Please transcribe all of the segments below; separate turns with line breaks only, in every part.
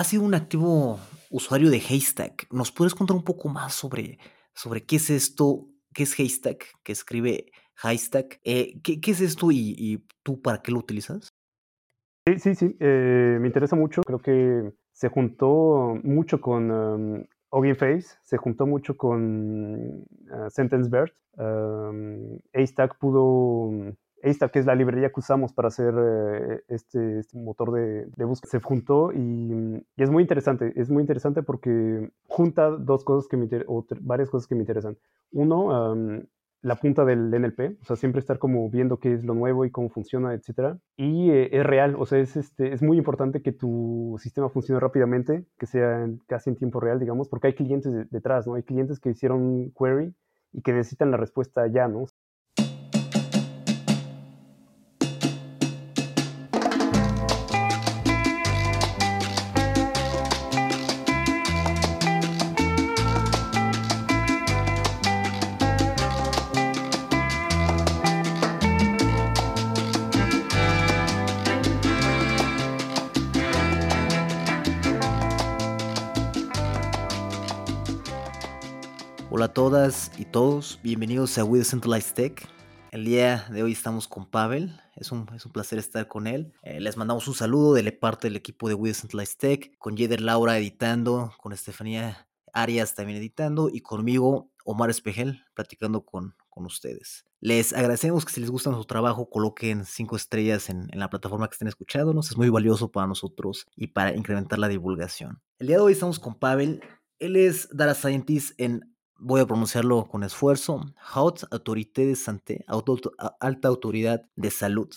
has sido un activo usuario de Haystack. ¿Nos puedes contar un poco más sobre, sobre qué es esto? ¿Qué es Haystack? Que escribe Haystack. Eh, ¿qué, ¿qué, es esto y, tú para qué lo utilizas?
Sí, sí, sí. Eh, me interesa mucho. Creo que se juntó mucho con um, Hugging Face, se juntó mucho con uh, SentenceBird. Um, Haystack pudo Haystack, que es la librería que usamos para hacer eh, este, este, motor de, búsqueda, se juntó y, y, es muy interesante. Es muy interesante porque junta dos cosas que me varias cosas que me interesan. Uno, la punta del NLP, o sea, siempre estar como viendo qué es lo nuevo y cómo funciona, etcétera. Y eh, es real, o sea, es, este, es muy importante que tu sistema funcione rápidamente, que sea casi en tiempo real, digamos, porque hay clientes de, detrás, ¿no? Hay clientes que hicieron query y que necesitan la respuesta ya, ¿no?
Hola a todas y todos, bienvenidos a We Decentralized Tech. El día de hoy estamos con Pavel, es un, es un placer estar con él. Eh, les mandamos un saludo de parte del equipo de We Decentralized Tech, con Jeder Laura editando, con Estefanía Arias también editando y conmigo Omar Espejel platicando con, con ustedes. Les agradecemos que si les gusta nuestro trabajo coloquen cinco estrellas en, en la plataforma que estén escuchándonos, es muy valioso para nosotros y para incrementar la divulgación. El día de hoy estamos con Pavel, él es Data Scientist en voy a pronunciarlo con esfuerzo, Haute Autorité de Santé, Alta Autoridad de Salud,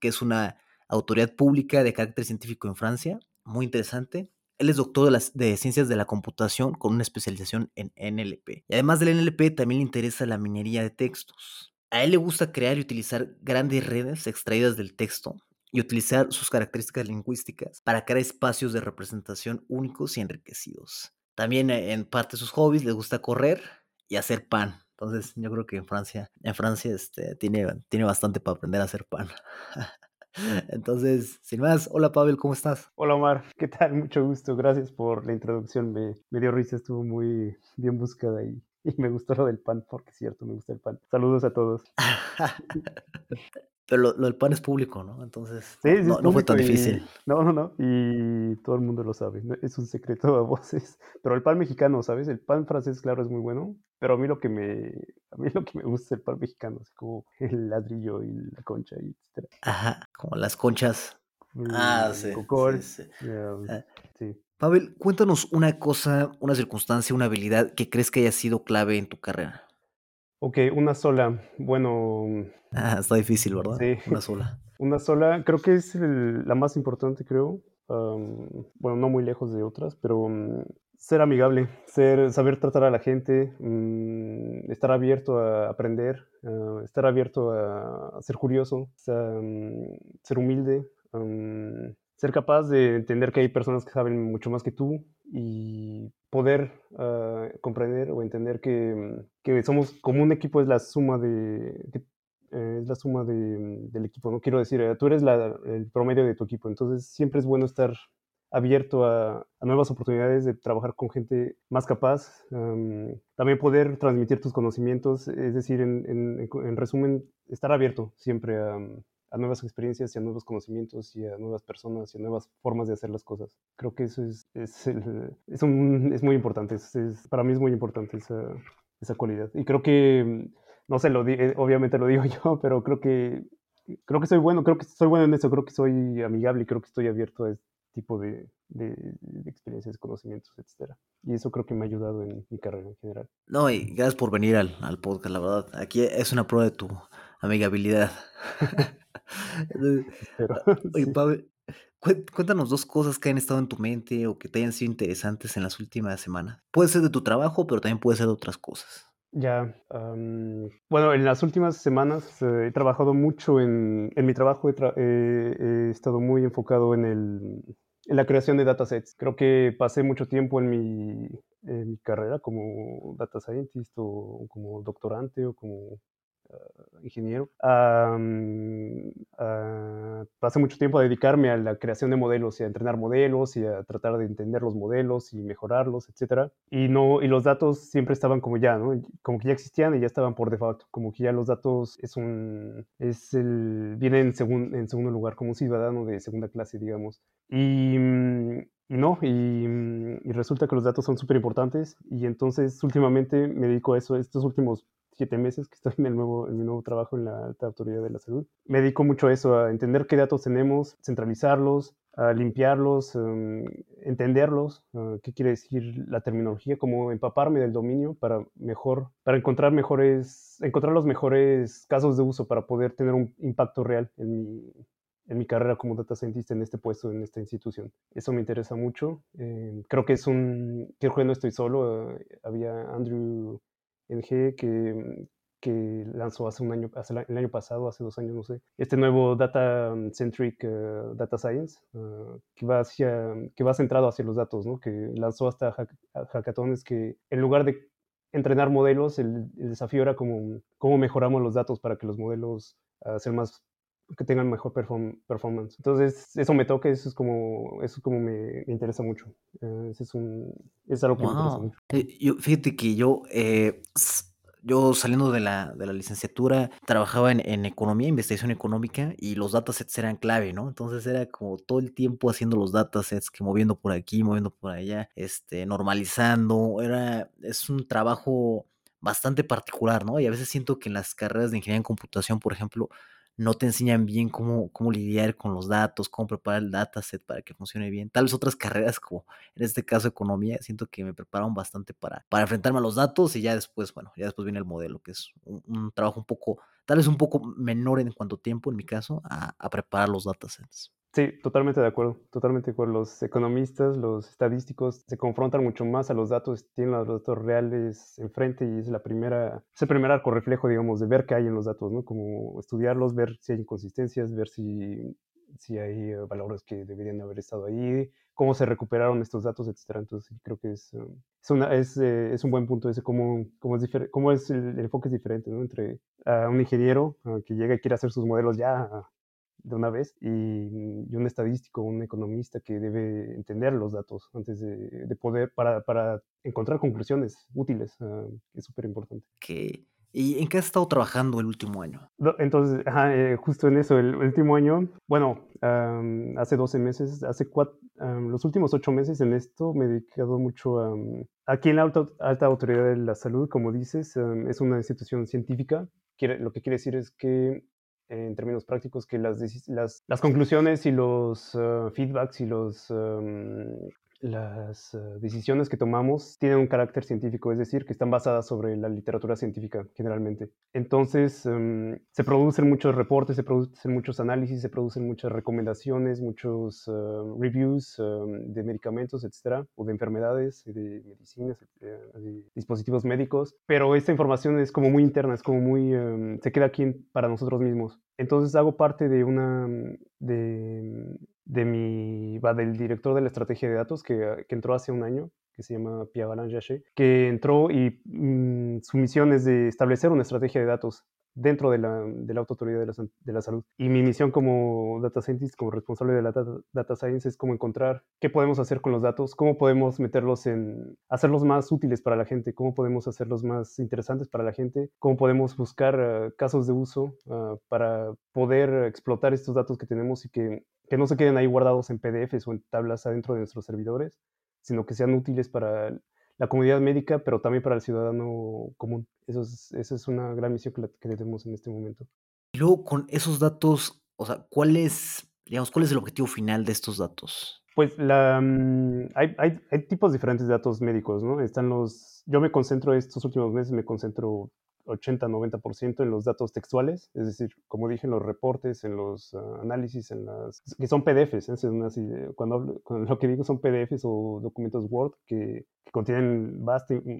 que es una autoridad pública de carácter científico en Francia, muy interesante. Él es doctor de, las, de Ciencias de la Computación con una especialización en NLP. Y además del NLP también le interesa la minería de textos. A él le gusta crear y utilizar grandes redes extraídas del texto y utilizar sus características lingüísticas para crear espacios de representación únicos y enriquecidos. También eh, en parte de sus hobbies les gusta correr y hacer pan. Entonces yo creo que en Francia, en Francia este, tiene, tiene bastante para aprender a hacer pan. Entonces, sin más, hola Pavel, ¿cómo estás?
Hola Omar, ¿qué tal? Mucho gusto, gracias por la introducción, me, me dio risa, estuvo muy bien buscada y, y, me gustó lo del pan, porque es cierto, me gusta el pan. Saludos a todos.
Pero lo, lo, del pan es público, ¿no? Entonces, sí, no, no, fue tan
y,
difícil.
No, no, no. Y todo el mundo lo sabe. ¿no? Es un secreto a voces. Pero el pan mexicano, ¿sabes? El pan francés, claro, es muy bueno. Pero a mí lo que me, a mí lo que me gusta es el pan mexicano, así como el ladrillo y la concha, y etc.
Ajá, como las conchas. El, ah, sí.
Cocor,
sí, sí.
Um,
Ah.
sí.
Pavel, cuéntanos una cosa, una circunstancia, una habilidad que crees que haya sido clave en tu carrera.
Ok, una sola. Bueno.
Ah, está difícil, ¿verdad?
Sí.
Una sola.
Una sola, creo que es el, la más importante, creo. Um, bueno, no muy lejos de otras, pero um, ser amigable, ser, saber tratar a la gente, um, estar abierto a aprender, uh, estar abierto a, a ser curioso, ser humilde, ser capaz de entender que hay personas que saben mucho más que tú y poder uh, comprender o entender que, que, somos como un equipo es la suma de eh, es la suma de, del equipo no quiero decir eh, tú eres la, el promedio de tu equipo entonces siempre es bueno estar abierto a, a nuevas oportunidades de trabajar con gente más capaz también poder transmitir tus conocimientos es decir en, en, en resumen estar abierto siempre a a nuevas experiencias y a nuevos conocimientos y a nuevas personas y a nuevas formas de hacer las cosas. Creo que eso es, es, el, es, un, es muy importante, es, para mí es muy importante esa, esa cualidad. Y creo que, no sé, lo di, eh, obviamente lo digo yo, pero creo que, creo que soy bueno, creo que soy bueno en eso, creo que soy amigable y creo que estoy abierto a este tipo de, de, de experiencias, conocimientos, etcétera. Y eso creo que me ha ayudado en mi carrera en general.
No, y gracias por venir al, al podcast, la verdad. Aquí es una prueba de tu amigabilidad.
Pero,
Oye,
sí.
Pavel, cuéntanos dos cosas que han estado en tu mente o que te hayan sido interesantes en las últimas semanas. Puede ser de tu trabajo, pero también puede ser de otras cosas.
Ya, um, bueno, en las últimas semanas eh, he trabajado mucho en, en mi trabajo, he, tra eh, he, estado muy enfocado en, el, en la creación de datasets. Creo que pasé mucho tiempo en mi, en mi carrera como data scientist o como doctorante o como ingeniero, pasé mucho tiempo a dedicarme a la creación de modelos y a entrenar modelos y a tratar de entender los modelos y mejorarlos, etc. Y, no, y los datos siempre estaban como ya, ¿no? Como que ya existían y ya estaban por default, como que ya los datos es un, es el, vienen en, en segundo lugar, como un ciudadano de segunda clase, digamos. Y, mm, y no, y, y, resulta que los datos son súper importantes y entonces últimamente me dedico a eso, estos últimos siete meses que estoy en, el nuevo, en mi nuevo trabajo en la alta autoridad de la salud. Me dedico mucho a eso, a entender qué datos tenemos, centralizarlos, a limpiarlos, um, entenderlos, uh, qué quiere decir la terminología, cómo empaparme del dominio para mejor, para encontrar mejores, encontrar los mejores casos de uso para poder tener un impacto real en mi, en mi carrera como data scientist en este puesto, en esta institución. Eso me interesa mucho. Eh, creo que es un, creo que no estoy solo. Uh, había Andrew NG que, que lanzó hace un año, hace el año pasado, hace dos años, no sé, este nuevo Data Centric eh, Data Science, uh, que, va hacia, que va centrado hacia los datos, ¿no? que lanzó hasta hackatones que en lugar de entrenar modelos, el, desafío era como cómo mejoramos los datos para que los modelos uh, sean más que tengan mejor performance. Entonces, eso me toca, eso es como, eso como me, interesa mucho. Uh, es, un, es algo que me interesa mucho.
Eh, yo, fíjate que yo eh, yo saliendo de la, de la licenciatura trabajaba en, en, economía, investigación económica y los datasets eran clave, ¿no? Entonces era como todo el tiempo haciendo los datasets, que moviendo por aquí, moviendo por allá, este, normalizando. Era, es un trabajo bastante particular, ¿no? Y a veces siento que en las carreras de ingeniería en computación, por ejemplo, no te enseñan bien cómo, cómo lidiar con los datos, cómo preparar el dataset para que funcione bien. Tal vez otras carreras, como en este caso economía, siento que me prepararon bastante para, para enfrentarme a los datos y ya después, bueno, ya después viene el modelo, que es un, trabajo un poco, tal vez un poco menor en cuanto tiempo, en mi caso, a, a preparar los datasets.
Sí, totalmente de acuerdo, totalmente de acuerdo. Los economistas, los estadísticos se confrontan mucho más a los datos, tienen los datos reales enfrente y es la primera, es el primer arco reflejo, digamos, de ver qué hay en los datos, ¿no? Como estudiarlos, ver si hay inconsistencias, ver si, si hay eh, valores que deberían haber estado ahí, cómo se recuperaron estos datos, etcétera. Entonces, creo que es, um, es, una, es, eh, es, un buen punto ese, cómo, cómo es, cómo es el, enfoque es diferente, ¿no? Entre uh, un ingeniero que llega y quiere hacer sus modelos ya de una vez y, un estadístico, un economista que debe entender los datos antes de, poder, para, para, encontrar conclusiones útiles, uh, es súper importante.
Okay. ¿Y en qué has estado trabajando el último año?
Entonces, eh, justo en eso, el último año, bueno, um, hace 12 meses, hace cuatro, um, los últimos ocho meses en esto me he dedicado mucho a... aquí en la alta, alta, autoridad de la salud, como dices, es una institución científica. Quiere, lo que quiere decir es que en términos prácticos que las, las, las conclusiones y los uh, feedbacks y los um, las uh, decisiones que tomamos tienen un carácter científico, es decir, que están basadas sobre la literatura científica generalmente. Entonces, um, se producen muchos reportes, se producen muchos análisis, se producen muchas recomendaciones, muchos uh, reviews um, de medicamentos, etcétera, o de enfermedades, de medicinas, de dispositivos médicos, pero esta información es como muy interna, es como muy, se queda aquí para nosotros mismos. Entonces hago parte de una, de, de mi, va, del director de la estrategia de datos que, que entró hace un año, que se llama Pia Jaché, que entró y mm, su misión es de establecer una estrategia de datos dentro de la, de la autoridad de la, de la, salud. Y mi misión como data scientist, como responsable de la data, science, es como encontrar qué podemos hacer con los datos, cómo podemos meterlos en, hacerlos más útiles para la gente, cómo podemos hacerlos más interesantes para la gente, cómo podemos buscar uh, casos de uso uh, para poder explotar estos datos que tenemos y que, que no se queden ahí guardados en PDFs o en tablas adentro de nuestros servidores, sino que sean útiles para la comunidad médica, pero también para el ciudadano común. Eso es, esa es una gran misión que, que, tenemos en este momento.
Y luego, con esos datos, o sea, ¿cuál es, digamos, cuál es el objetivo final de estos datos?
Pues la, mm, hay, hay, hay, tipos diferentes de datos médicos, ¿no? Están los, yo me concentro estos últimos meses, me concentro 80-90% en los datos textuales, es decir, como dije, en los reportes, en los ah, análisis, en las que son PDFs, ¿eh? cuando, hablo, cuando, lo que digo son PDFs o documentos Word que, que contienen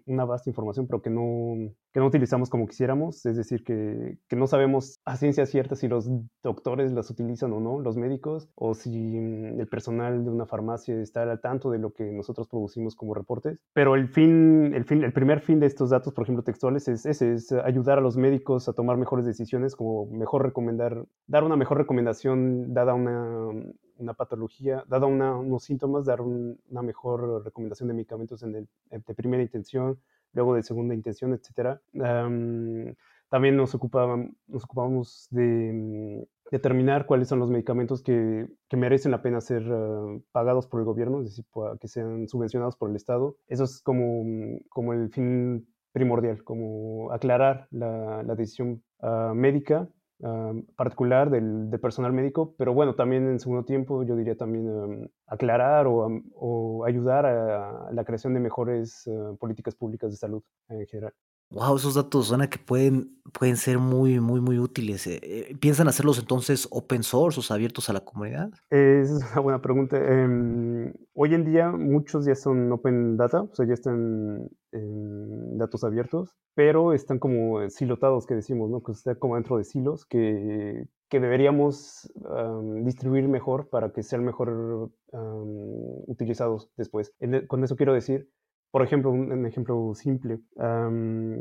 una vasta información, pero que no, que no utilizamos como quisiéramos, es decir, que, que, no sabemos a ciencia cierta si los doctores las utilizan o no, los médicos, o si mm, el personal de una farmacia está al tanto de lo que nosotros producimos como reportes. Pero el fin, el fin, el primer fin de estos datos, por ejemplo, textuales, es ese, es ayudar a los médicos a tomar mejores decisiones, como mejor recomendar, dar una mejor recomendación dada una, una patología, dada unos síntomas, dar una mejor recomendación de medicamentos en el, de primera intención, luego de segunda intención, etc. también nos, ocupábamos, nos ocupamos de determinar cuáles son los medicamentos que, que merecen la pena ser ah, pagados por el gobierno, es decir, que sean subvencionados por el Estado. Eso es como, como el fin primordial, como aclarar la, la decisión uh, médica particular del, personal médico, pero bueno, también en segundo tiempo yo diría también aclarar o, ayudar a la creación de mejores uh, políticas públicas de salud en general.
Wow, esos datos suena que pueden, pueden ser muy, muy, muy útiles. Eh, eh, ¿Piensan hacerlos entonces open source o abiertos a la comunidad?
Esa es una buena pregunta. Em, hoy en día muchos ya son open data, o sea, ya están en datos abiertos, pero están como silotados, que decimos, ¿no? Que está como dentro de silos que, que deberíamos distribuir mejor para que sean mejor utilizados después. E, con eso quiero decir por ejemplo, un, ejemplo simple,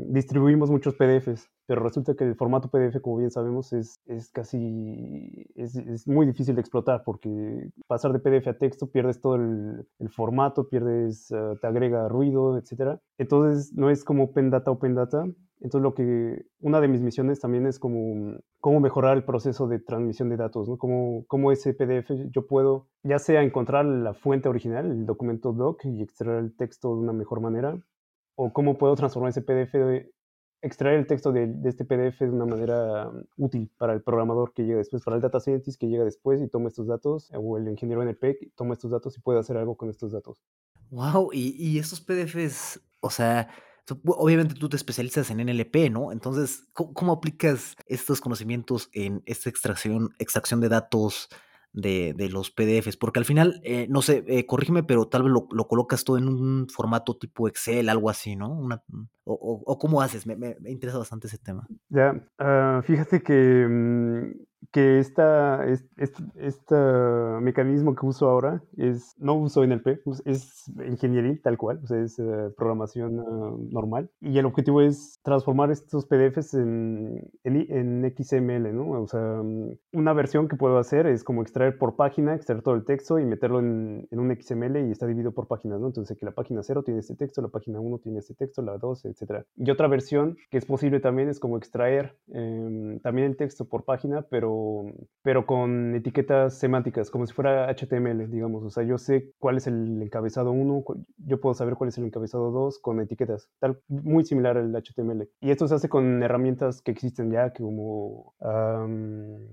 distribuimos muchos PDFs, pero resulta que el formato PDF, como bien sabemos, es, es casi, es, es, muy difícil de explotar porque pasar de PDF a texto pierdes todo el, el formato, pierdes, uh, te agrega ruido, etc. Entonces, no es como Open Data, Open Data, entonces, lo que, una de mis misiones también es como cómo mejorar el proceso de transmisión de datos, ¿no? Cómo, cómo ese PDF yo puedo, ya sea encontrar la fuente original, el documento doc, y extraer el texto de una mejor manera, o cómo puedo transformar ese PDF, extraer el texto de, este PDF de una manera útil para el programador que llega después, para el data scientist que llega después y toma estos datos, o el ingeniero NLP que toma estos datos y puede hacer algo con estos datos.
Wow, y, y estos PDFs, o sea, Obviamente tú te especializas en NLP, ¿no? Entonces, ¿cómo, aplicas estos conocimientos en esta extracción, extracción de datos de, de los PDFs? Porque al final, eh, no sé, eh, corrígeme, pero tal vez lo, lo, colocas todo en un formato tipo Excel, algo así, ¿no? Una, o, o, o, cómo haces? Me, me, me, interesa bastante ese tema.
Ya, uh, fíjate que mm, que esta, este, mecanismo que uso ahora es, no uso NLP, es ingeniería tal cual, o sea, es eh, programación ah, normal. Y el objetivo es transformar estos PDFs en, en, XML, ¿no? O sea, mm, una versión que puedo hacer es como extraer por página, extraer todo el texto y meterlo en, en un XML y está dividido por páginas, ¿no? Entonces, que la página 0 tiene este texto, la página 1 tiene este texto, la 2, etc. Y otra versión que es posible también es como extraer eh, también el texto por página, pero pero, con etiquetas semánticas, como si fuera HTML, digamos. O sea, yo sé cuál es el encabezado 1, yo puedo saber cuál es el encabezado 2 con etiquetas, tal, muy similar al HTML. Y esto se hace con herramientas que existen ya, como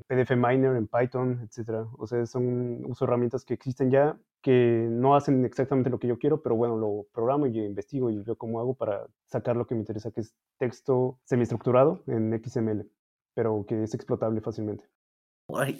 PDF Miner en Python, etc. O sea, son uso herramientas que existen ya que no hacen exactamente lo que yo quiero, pero bueno, lo programo y investigo y veo cómo hago para sacar lo que me interesa, que es texto semiestructurado en XML, pero que es explotable fácilmente.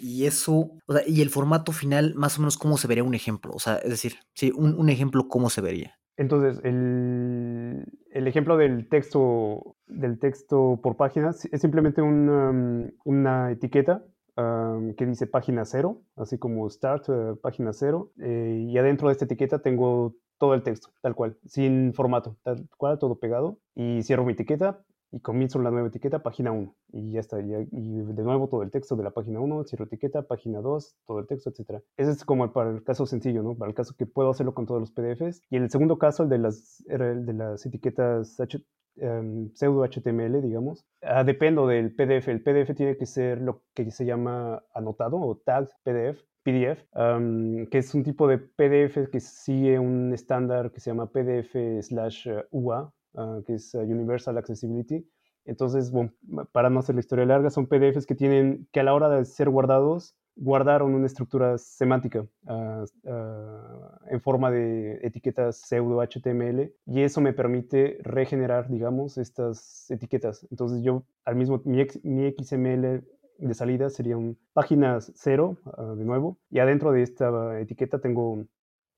Y eso, o sea, y el formato final, más o menos, ¿cómo se vería un ejemplo? O sea, es decir, sí, un, un ejemplo, ¿cómo se vería?
Entonces, el, el, ejemplo del texto, del texto por páginas es simplemente una, una etiqueta um, que dice página cero, así como start, uh, página cero, eh, y adentro de esta etiqueta tengo todo el texto, tal cual, sin formato, tal cual, todo pegado, y cierro mi etiqueta, y comienzo la nueva etiqueta, página 1, y ya está, y, de nuevo todo el texto de la página 1, cierro etiqueta, página 2, todo el texto, etc. Ese es como para el caso sencillo, ¿no? Para el caso que puedo hacerlo con todos los PDFs. Y en el segundo caso, el de las, el de las etiquetas H, um, pseudo HTML, digamos, uh, dependo del PDF. El PDF tiene que ser lo que se llama anotado o tag PDF, PDF, um, que es un tipo de PDF que sigue un estándar que se llama PDF slash UA, Ah, que es ah, Universal Accessibility. Entonces, bueno, para no hacer la historia larga, son PDFs que tienen, que a la hora de ser guardados, guardaron una estructura semántica uh, uh, en forma de etiquetas pseudo HTML y eso me permite regenerar, digamos, estas etiquetas. Entonces yo al mismo, mi, mi XML de salida sería un páginas cero, uh, de nuevo, y adentro de esta etiqueta tengo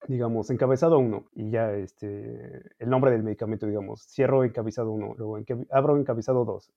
digamos, encabezado 1 y ya este, el nombre del medicamento, digamos, cierro encabezado 1, luego abro encabezado 2,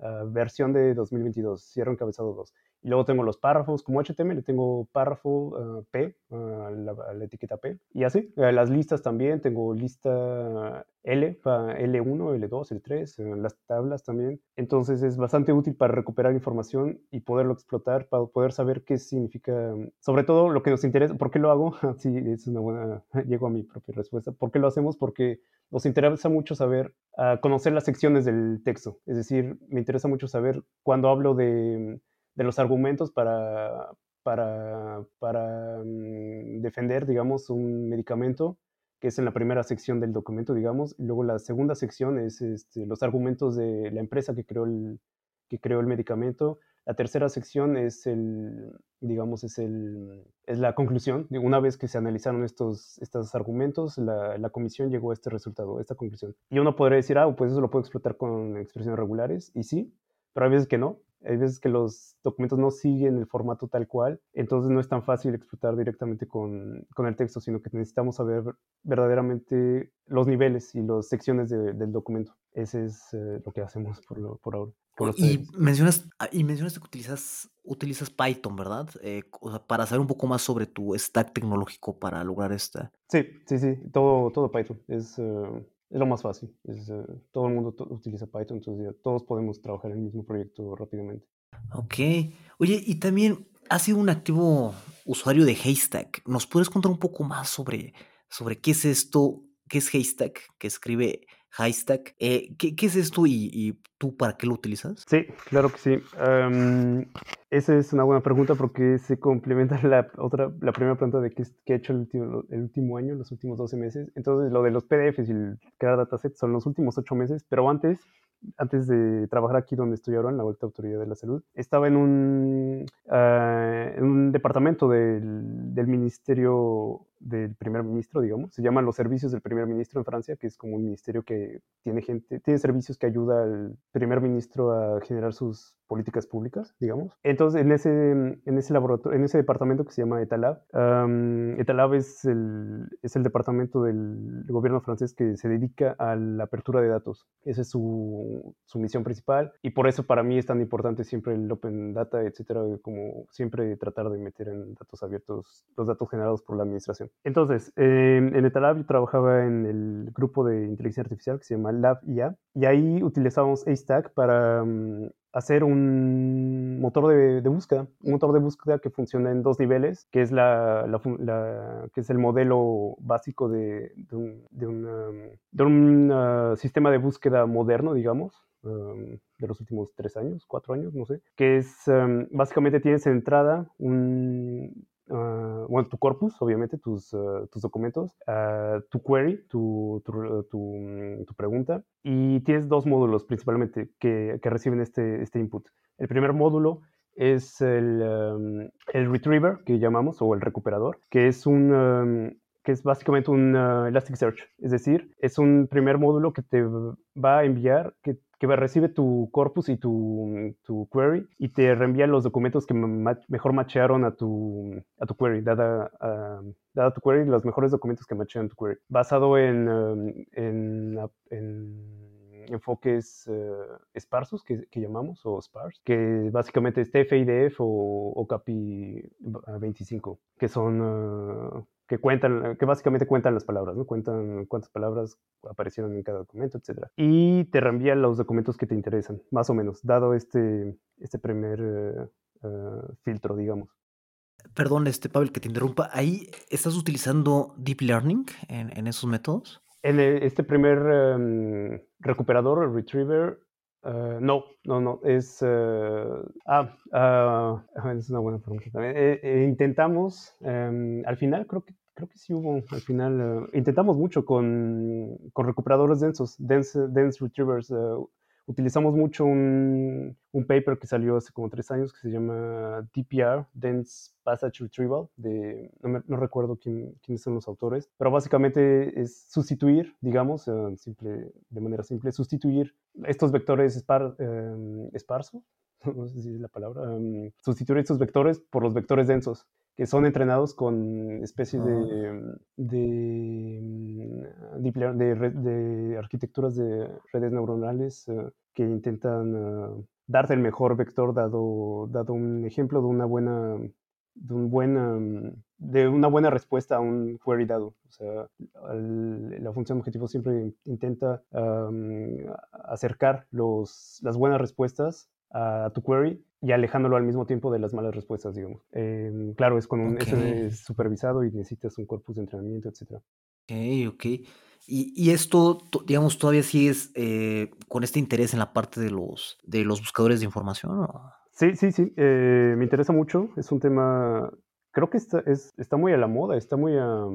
ah, versión de 2022, cierro encabezado 2. Y luego tengo los párrafos, como HTML, tengo párrafo ah, P, ah, la, etiqueta P. Y así, las listas también, tengo lista L, L1, L2, L3, las tablas también. Entonces es bastante útil para recuperar información y poderlo explotar, para poder saber qué significa, sobre todo lo que nos interesa, ¿por qué lo hago? sí, es una buena, llego a mi propia respuesta. ¿Por qué lo hacemos? Porque nos interesa mucho saber, conocer las secciones del texto. Es decir, me interesa mucho saber cuando hablo de de los argumentos para, para, para mm, defender, digamos, un medicamento, que es en la primera sección del documento, digamos. Y luego la segunda sección es este, los argumentos de la empresa que creó el, que creó el medicamento. La tercera sección es el, digamos, es el, es la conclusión. Una vez que se analizaron estos, estos argumentos, la, la, comisión llegó a este resultado, a esta conclusión. Y uno podría decir, ah, pues eso lo puedo explotar con expresiones regulares, y sí, pero hay veces que no. Hay veces que los documentos no siguen el formato tal cual, entonces no es tan fácil explotar directamente con, con el texto, sino que necesitamos saber verdaderamente los niveles y las secciones del documento. Ese es eh, lo que hacemos por, por ahora.
y mencionas, ah, y mencionas que utilizas, utilizas Python, ¿verdad? Eh, o sea, para saber un poco más sobre tu stack tecnológico para lograr esta.
Sí, sí, sí, todo, todo Python. Es, eh, es lo más fácil. Es, eh, todo el mundo utiliza Python, entonces todos podemos trabajar en el mismo proyecto rápidamente.
Ok. Oye, y también has sido un activo usuario de Haystack. ¿Nos puedes contar un poco más sobre, sobre qué es esto? ¿Qué es Haystack? Que escribe Haystack. Eh, ¿qué, ¿qué, es esto y, tú para qué lo utilizas?
Sí, claro que sí. Um, esa es una buena pregunta porque se complementa la otra, la primera pregunta de qué, he hecho el último, año, los últimos 12 meses. Entonces, lo de los PDFs y el crear datasets son los últimos 8 meses, pero antes antes de trabajar aquí donde estoy ahora, en la Vuelta Autoridad de la Salud, estaba en un, uh, en un departamento del, Ministerio del Primer Ministro, digamos. Se llaman los servicios del Primer Ministro en Francia, que es como un ministerio que tiene gente, tiene servicios que ayuda al Primer Ministro a generar sus políticas públicas, digamos. Entonces, en ese, en ese laboratorio, en ese departamento que se llama Etalab, Etalab es el, es el departamento del gobierno francés que se dedica a la apertura de datos. Esa es su, su, misión principal y por eso para mí es tan importante siempre el Open Data, etcétera, como siempre tratar de meter en datos abiertos los datos generados por la administración. Entonces, eh, en Etalab yo trabajaba en el grupo de inteligencia artificial que se llama Lab IA y ahí utilizábamos AStack para um, hacer un motor de, búsqueda, un motor de búsqueda que funciona en dos niveles, que es, la, que es el modelo básico de, un, de un uh, sistema de búsqueda moderno, digamos, um, de los últimos tres años, cuatro años, no sé, que es um, básicamente tienes en entrada un, uh, bueno, tu corpus, obviamente, tus, uh, tus documentos, uh, tu query, tu, tu, tu, tu, pregunta, y tienes dos módulos principalmente que, que, reciben este, este input. El primer módulo es el, um, el retriever, que llamamos, o el recuperador, que es un... Um, que es básicamente un Elasticsearch, es decir, es un primer módulo que te va a enviar, que recibe tu corpus y tu, query y te reenvía los documentos que mejor machearon a tu, a tu query, dada, dada tu query, los mejores documentos que machean tu query, basado en, en, en enfoques uh, esparsos que, llamamos, o sparse, que básicamente es TF-IDF o, o CAPI 25, que son uh, que cuentan, que básicamente cuentan las palabras, ¿no? Cuentan cuántas palabras aparecieron en cada documento, etc. Y te reenvían los documentos que te interesan, más o menos, dado este, este primer filtro, digamos.
Perdón, este, Pavel, que te interrumpa. ¿Ahí estás utilizando Deep Learning en, en esos métodos?
En el, este primer um, recuperador, el retriever, Uh, no, no, no, es... Uh, ah, uh, es una buena pregunta también. Eh, eh, intentamos, um, al final creo que, creo que sí hubo, al final, intentamos mucho con, con, recuperadores densos, dense, dense retrievers. Utilizamos mucho un, un, paper que salió hace como tres años que se llama DPR, Dense Passage Retrieval, de, no, no recuerdo quién, quiénes son los autores, pero básicamente es sustituir, digamos, simple, de manera simple, sustituir estos vectores espar, eh, no sé si es la palabra, um, sustituir estos vectores por los vectores densos, que son entrenados con especies de, ah. de, de, de, arquitecturas de redes neuronales uh, que intentan ah, darte el mejor vector dado, dado un ejemplo de una buena de, un buen, de una buena respuesta a un query dado. O sea, la función objetivo siempre intenta acercar los, las buenas respuestas a tu query y alejándolo al mismo tiempo de las malas respuestas, digamos. Em, claro, es con un supervisado y necesitas un corpus de entrenamiento, etc.
Ok, ok. Y, esto, digamos, todavía sigues eh, con este interés en la parte de los, de los buscadores de información.
Sí, sí, sí. Eh, me interesa mucho. Es un tema. Creo que está, es, está muy a la moda, está muy a.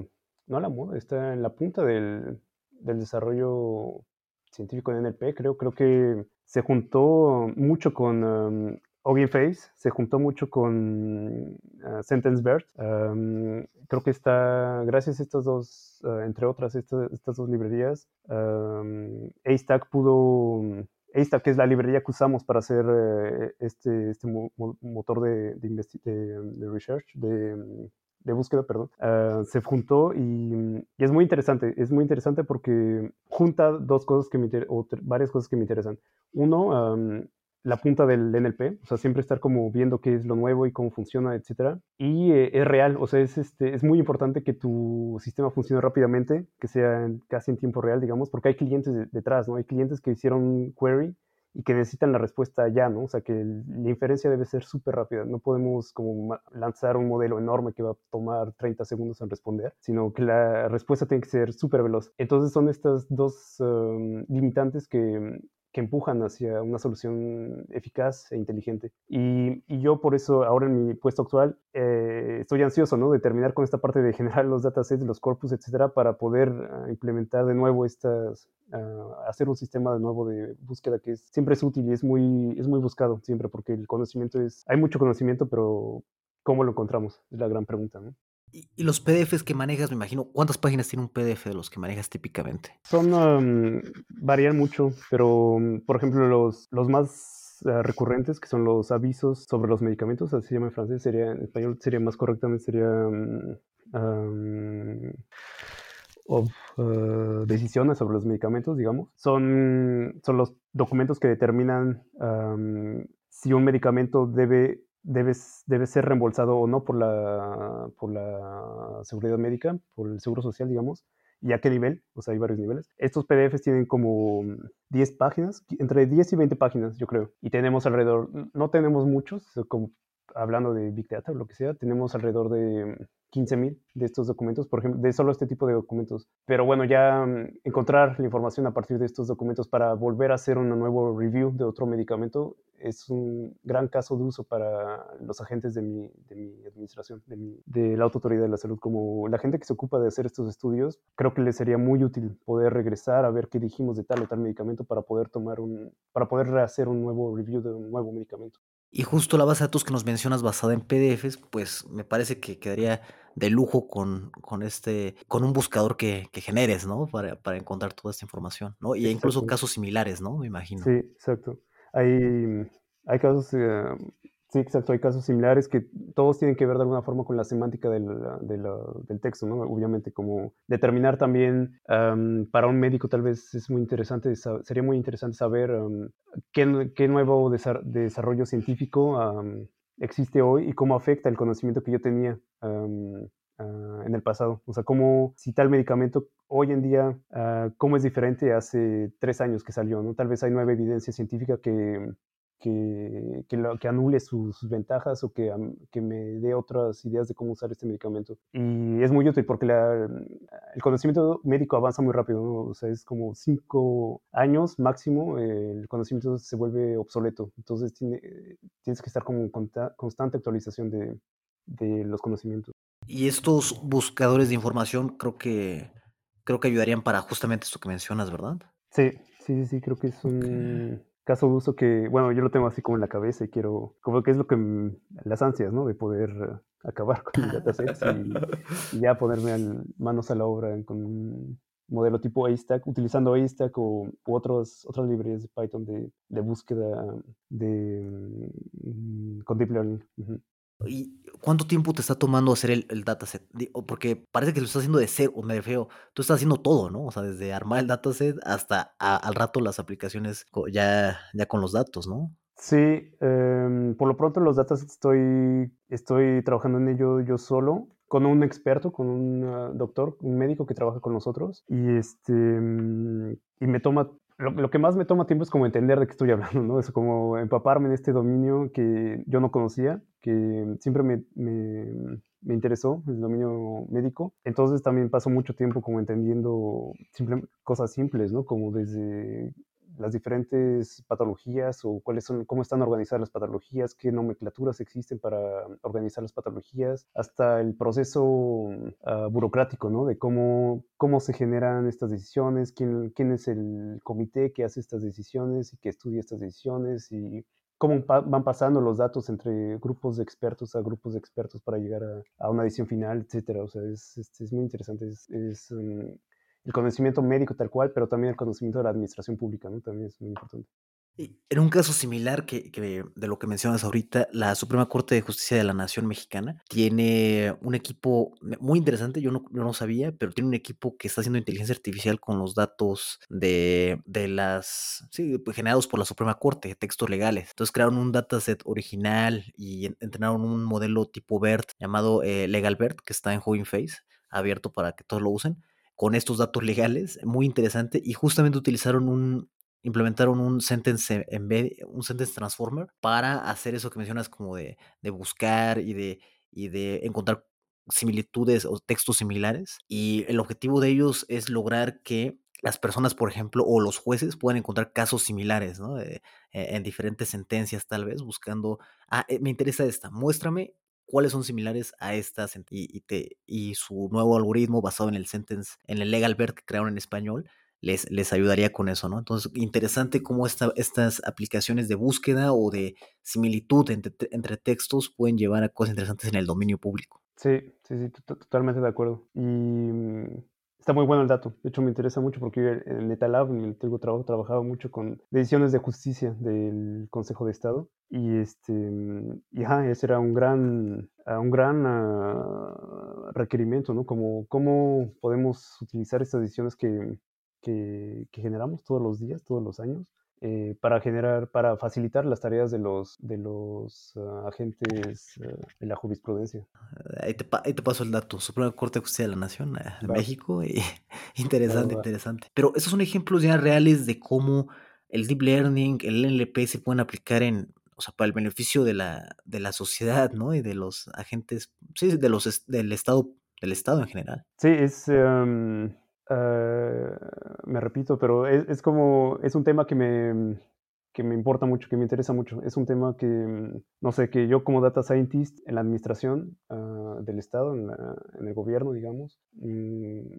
No a la moda, está en la punta del, del desarrollo científico en NLP. Creo, creo que se juntó mucho con um, Face, se juntó mucho con uh, SentenceBird. Um, creo que está, gracias a estas dos, uh, entre otras, estas, estas dos librerías, um, ASTAC pudo esta que es la librería que usamos para hacer eh, este, este motor de, de, research, de, búsqueda, perdón, se juntó y, es muy interesante. Es muy interesante porque junta dos cosas que me o varias cosas que me interesan. Uno, la punta del NLP, o sea, siempre estar como viendo qué es lo nuevo y cómo funciona, etcétera. Y eh, es real, o sea, es, este, es muy importante que tu sistema funcione rápidamente, que sea casi en tiempo real, digamos, porque hay clientes detrás, ¿no? Hay clientes que hicieron query y que necesitan la respuesta ya, ¿no? O sea, que la inferencia debe ser súper rápida. No podemos como lanzar un modelo enorme que va a tomar 30 segundos en responder, sino que la respuesta tiene que ser súper veloz. Entonces son estas dos um, limitantes que, que empujan hacia una solución eficaz e inteligente. Y, yo por eso ahora en mi puesto actual eh, estoy ansioso ¿no? de terminar con esta parte de generar los datasets, los corpus, etcétera, para poder ah, implementar de nuevo estas, ah, hacer un sistema de nuevo de búsqueda que siempre es útil y es muy, es muy buscado siempre porque el conocimiento es, hay mucho conocimiento, pero ¿cómo lo encontramos? Es la gran pregunta.
Y, los PDFs que manejas, me imagino, ¿cuántas páginas tiene un PDF de los que manejas típicamente?
Son, varían mucho, pero por ejemplo los, los más ah, recurrentes, que son los avisos sobre los medicamentos, así se llama en francés, sería, en español sería más correctamente, sería... Ah, decisiones sobre los medicamentos, digamos, son, son los documentos que determinan si un medicamento debe debe, debe ser reembolsado o no por la, por la seguridad médica, por el seguro social, digamos, y a qué nivel, o sea, hay varios niveles. Estos PDFs tienen como 10 páginas, entre 10 y 20 páginas, yo creo, y tenemos alrededor, no tenemos muchos, hablando de Big Data o lo que sea, tenemos alrededor de 15.000 de estos documentos, por ejemplo, de solo este tipo de documentos. Pero bueno, ya mm, encontrar la información a partir de estos documentos para volver a hacer un nuevo review de otro medicamento es un gran caso de uso para los agentes de mi, de mi administración, de, de, la Autoridad de la Salud. Como la gente que se ocupa de hacer estos estudios, creo que les sería muy útil poder regresar a ver qué dijimos de tal o tal medicamento para poder tomar un, para poder hacer un nuevo review de un nuevo medicamento.
Y justo la base de datos que nos mencionas basada en PDFs, pues me parece que quedaría de lujo con, con este, con un buscador que, que generes, ¿no? Para, para, encontrar toda esta información, ¿no? Y incluso casos similares, ¿no? Me imagino.
Sí, exacto. Hay, hay casos eh, Sí, exacto. Hay casos similares que todos tienen que ver de alguna forma con la semántica del, del texto, ¿no? Obviamente, como determinar también para un médico tal vez es muy interesante, sería muy interesante saber qué, qué, nuevo desarrollo científico existe hoy y cómo afecta el conocimiento que yo tenía ah, en el pasado. O sea, cómo, si tal medicamento hoy en día, ah, cómo es diferente hace tres años que salió, ¿no? Tal vez hay nueva evidencia científica que que, que, lo, que anule sus, ventajas o que, que, me dé otras ideas de cómo usar este medicamento. Y es muy útil porque la, el conocimiento médico avanza muy rápido, o sea, es como cinco años máximo, el conocimiento se vuelve obsoleto. Entonces tiene, tienes que estar como en constante actualización de, de los conocimientos.
Y estos buscadores de información creo que, creo que ayudarían para justamente esto que mencionas, ¿verdad?
Sí, sí, sí, creo que es un caso de uso que, bueno, yo lo tengo así como en la cabeza y quiero, como que es lo que, las ansias, ¿no? De poder eh, acabar con el datasets y, ya ponerme manos a la obra con un modelo tipo ASTAC, utilizando ASTAC o u otros, otras librerías de Python de, de búsqueda de, mm, con Deep Learning.
¿Y cuánto tiempo te está tomando hacer el, el dataset? Porque parece que lo estás haciendo de cero, me refiero, tú estás haciendo todo, ¿no? O sea, desde armar el dataset hasta al rato las aplicaciones ya, ya con los datos, ¿no?
Sí, em, por lo pronto los datasets estoy, estoy trabajando en ello yo solo, con un experto, con un ah, doctor, un médico que trabaja con nosotros, y, este, mm, y me toma lo, que más me toma tiempo es como entender de qué estoy hablando, ¿no? Es como empaparme en este dominio que yo no conocía, que siempre me, me, interesó, el dominio médico. Entonces también paso mucho tiempo como entendiendo cosas simples, ¿no? Como desde las diferentes patologías o cuáles son, cómo están organizadas las patologías, qué nomenclaturas existen para organizar las patologías, hasta el proceso uh, burocrático, ¿no? De cómo, cómo se generan estas decisiones, quién, quién es el comité que hace estas decisiones y que estudia estas decisiones y cómo van pasando los datos entre grupos de expertos a grupos de expertos para llegar a, una decisión final, etcétera. O sea, es, es, muy interesante. Es, um, el conocimiento médico tal cual, pero también el conocimiento de la administración pública, ¿no? También es muy importante.
En un caso similar que, de lo que mencionas ahorita, la Suprema Corte de Justicia de la Nación Mexicana tiene un equipo muy interesante, yo no, yo no sabía, pero tiene un equipo que está haciendo inteligencia artificial con los datos de, de las, sí, pues, generados por la Suprema Corte, textos legales. Entonces crearon un dataset original y entrenaron un modelo tipo BERT llamado eh, LegalBERT, que está en Hugging Face, abierto para que todos lo usen con estos datos legales, muy interesante, y justamente utilizaron un, implementaron un sentence embed, un sentence transformer para hacer eso que mencionas como de, de buscar y de, y de encontrar similitudes o textos similares. Y el objetivo de ellos es lograr que las personas, por ejemplo, o los jueces puedan encontrar casos similares, ¿no? Eh, en diferentes sentencias, tal vez, buscando, ah, eh, me interesa esta, muéstrame cuáles son similares a estas y, te, y su nuevo algoritmo basado en el sentence, en el legal BERT que crearon en español, les, les ayudaría con eso, ¿no? Entonces, interesante cómo esta, estas aplicaciones de búsqueda o de similitud entre, entre, textos pueden llevar a cosas interesantes en el dominio público.
Sí, sí, sí, totalmente de acuerdo. Y mm, Está muy bueno el dato. De hecho, me interesa mucho porque en Netalab, en el antiguo trabajo, trabajaba mucho con decisiones de justicia del Consejo de Estado. Y, este, y ese era un gran, un gran uh, requerimiento, ¿no? Como cómo podemos utilizar estas decisiones que, que generamos todos los días, todos los años, eh, para generar, para facilitar las tareas de los, de los uh, agentes uh, de la jurisprudencia.
Ahí te, ahí te, paso el dato, Suprema Corte de Justicia de la Nación, de claro. México, y interesante, interesante. Pero esos son ejemplos ya reales de cómo el deep learning, el NLP se pueden aplicar en, o sea, para el beneficio de la, de la sociedad, ¿no? Y de los agentes, sí, de los, del Estado, del Estado en general.
Sí, es... Um Uh, me repito, pero es, como, es un tema que me, que me importa mucho, que me interesa mucho. Es un tema que, no sé, que yo como data scientist en la administración uh, del Estado, en, la, el gobierno, digamos, um,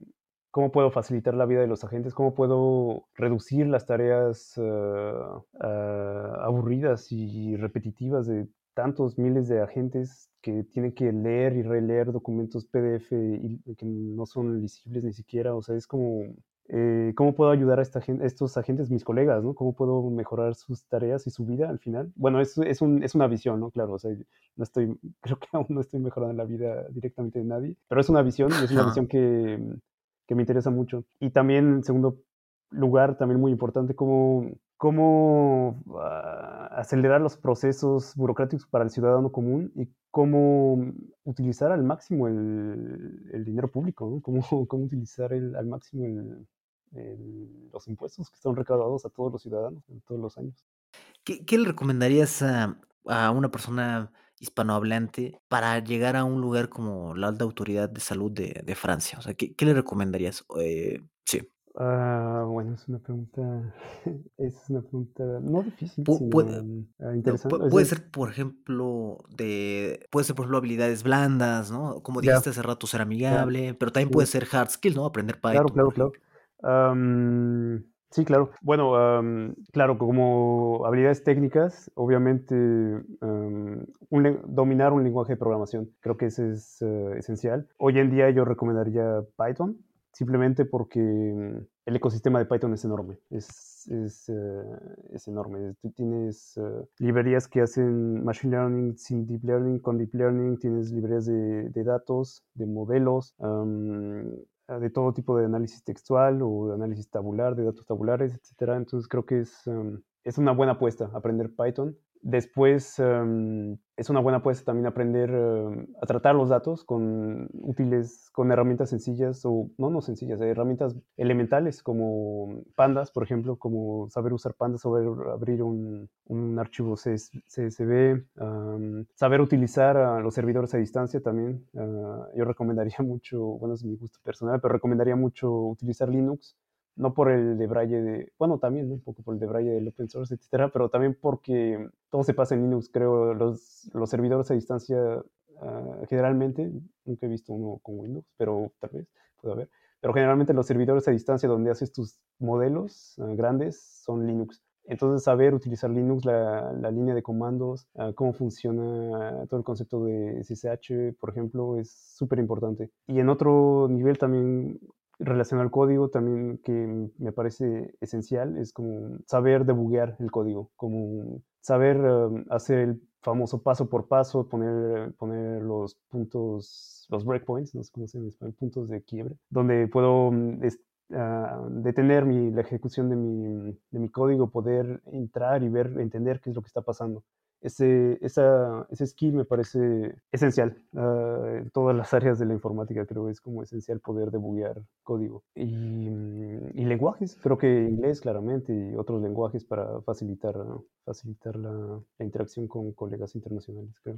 ¿cómo puedo facilitar la vida de los agentes? ¿Cómo puedo reducir las tareas uh, aburridas y repetitivas de tantos miles de agentes que tienen que leer y releer documentos PDF y que no son lisibles ni siquiera. O sea, es como, eh, ¿cómo puedo ayudar a, esta gente, a, estos agentes, mis colegas, ¿no? ¿Cómo puedo mejorar sus tareas y su vida al final? Bueno, es, es, un, es una visión, ¿no? Claro, o sea, no estoy, creo que aún no estoy mejorando la vida directamente de nadie, pero es una visión y es una visión que, que me interesa mucho. Y también, en segundo lugar, también muy importante, cómo cómo uh, acelerar los procesos burocráticos para el ciudadano común y cómo utilizar al máximo el, el dinero público, ¿no? cómo, cómo, utilizar el, al máximo el, los impuestos que están recaudados a todos los ciudadanos en todos los años.
¿Qué, qué le recomendarías a, a, una persona hispanohablante para llegar a un lugar como la alta autoridad de salud de, de Francia? O sea, ¿qué, qué le recomendarías? Eh, sí.
Uh, bueno, es una pregunta, es una pregunta no difícil, Pu sino puede, uh, interesante.
No, puede ser, por ejemplo, de, puede ser, por ejemplo, habilidades blandas, ¿no? Como dijiste yeah. hace rato, ser amigable, yeah. pero también sí. puede ser hard skills, ¿no? Aprender Python.
Claro, claro, claro. Um, sí, claro. Bueno, claro, como habilidades técnicas, obviamente dominar un lenguaje de programación, creo que eso es uh, esencial. Hoy en día yo recomendaría Python, simplemente porque mm, el ecosistema de Python es enorme, es, es, eh, es enorme. Tú tienes eh, librerías que hacen machine learning sin deep learning, con deep learning, tienes librerías de, de datos, de modelos, de todo tipo de análisis textual o de análisis tabular, de datos tabulares, etc. Entonces creo que es, es una buena apuesta aprender Python. Después em, es una buena apuesta también aprender em, a tratar los datos con útiles, con herramientas sencillas o no, no sencillas, herramientas elementales como pandas, por ejemplo, como saber usar pandas, saber abrir un, un archivo CSV, saber utilizar los servidores a distancia también. Ah, yo recomendaría mucho, bueno, es mi gusto personal, pero recomendaría mucho utilizar Linux no por el de Braille de, bueno, también un poco por el de Braille del open source, etcétera, pero también porque todo se pasa en Linux, creo, los, los servidores a distancia, ah, generalmente, nunca he visto uno con Windows, pero tal vez puede haber, pero generalmente los servidores a distancia donde haces tus modelos ah, grandes son Linux. Entonces, saber utilizar Linux, la, la línea de comandos, ah, cómo funciona todo el concepto de SSH, por ejemplo, es súper importante. Y en otro nivel también relacionado al código también que me parece esencial es como saber debuguear el código, como saber um, hacer el famoso paso por paso, poner, poner los puntos, los breakpoints, no sé cómo se llama, puntos de quiebre, donde puedo um, ah, detener mi, la ejecución de mi, de mi código, poder entrar y ver, entender qué es lo que está pasando ese, esa, ese skill me parece esencial. Uh, en todas las áreas de la informática creo que es como esencial poder debuguear código. Y, mm, y, lenguajes, creo que inglés claramente y otros lenguajes para facilitar, facilitar la, la interacción con colegas internacionales, creo.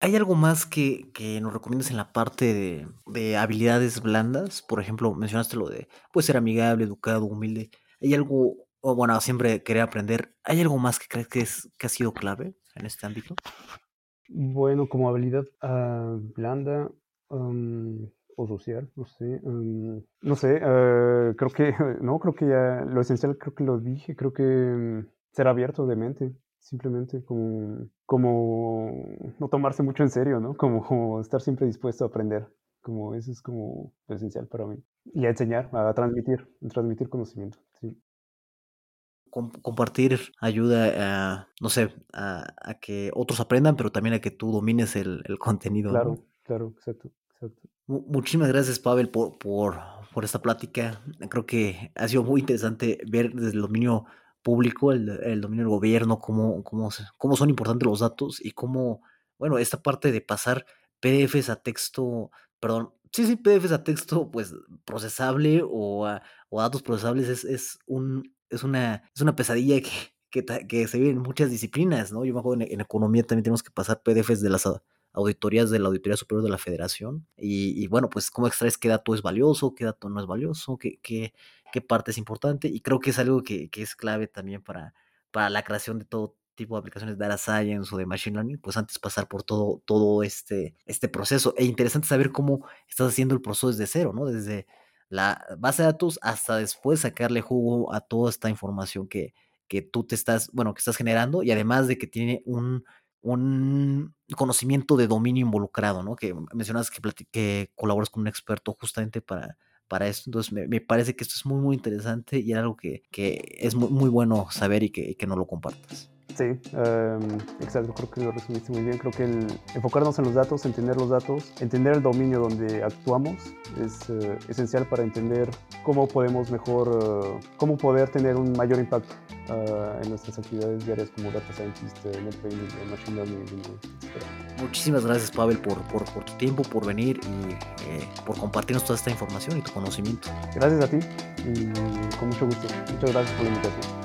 ¿Hay algo más que, que nos recomiendas en la parte de, de, habilidades blandas? Por ejemplo, mencionaste lo de pues, ser amigable, educado, humilde. ¿Hay algo o bueno, siempre quería aprender. ¿Hay algo más que crees que, es, que ha sido clave en este ámbito?
Bueno, como habilidad uh, blanda o social, no sé. no sé, uh, creo que, no, creo que ya lo esencial creo que lo dije, creo que um, ser abierto de mente, simplemente como, como no tomarse mucho en serio, ¿no? Como, como estar siempre dispuesto a aprender como eso es como lo esencial para mí. Y a enseñar, a transmitir, a transmitir conocimiento.
Compartir ayuda a, no sé, a, que otros aprendan, pero también a que tú domines el, contenido.
Claro, claro, exacto, exacto.
Muchísimas gracias, Pavel, por, por, por, esta plática. Creo que ha sido muy interesante ver desde el dominio público, el, el dominio del gobierno, cómo, cómo, cómo son importantes los datos y cómo, bueno, esta parte de pasar PDFs a texto, perdón, sí, sí, PDFs a texto, pues procesable o a, o datos procesables es, es un es una, es una pesadilla que, que, se vive en muchas disciplinas, ¿no? Yo me acuerdo en, economía también tenemos que pasar PDFs de las auditorías de la Auditoría Superior de la Federación. Y, bueno, pues cómo extraes qué dato es valioso, qué dato no es valioso, qué, qué, qué parte es importante. Y creo que es algo que, que, es clave también para, para la creación de todo tipo de aplicaciones de data science o de machine learning, pues antes pasar por todo, todo este, este proceso. E interesante saber cómo estás haciendo el proceso desde cero, ¿no? Desde la base de datos hasta después sacarle jugo a toda esta información que, que tú te estás, bueno, que estás generando y además de que tiene un, un conocimiento de dominio involucrado, ¿no? Que mencionas que, que colaboras con un experto justamente para, para esto. Entonces, me, parece que esto es muy, muy interesante y algo que, que es muy, muy, bueno saber y que, que no lo compartas.
Sí, em, exacto, creo que lo resumiste muy bien. Creo que el enfocarnos en los datos, entender los datos, entender el dominio donde actuamos es eh, esencial para entender cómo podemos mejor, eh, cómo poder tener un mayor impacto eh, en nuestras actividades diarias como data scientist, machine learning, etc.
Muchísimas gracias, Pavel, por, por, por, tu tiempo, por venir y por compartirnos toda esta información y tu conocimiento.
Gracias a ti y con mucho gusto. Muchas gracias por la invitación.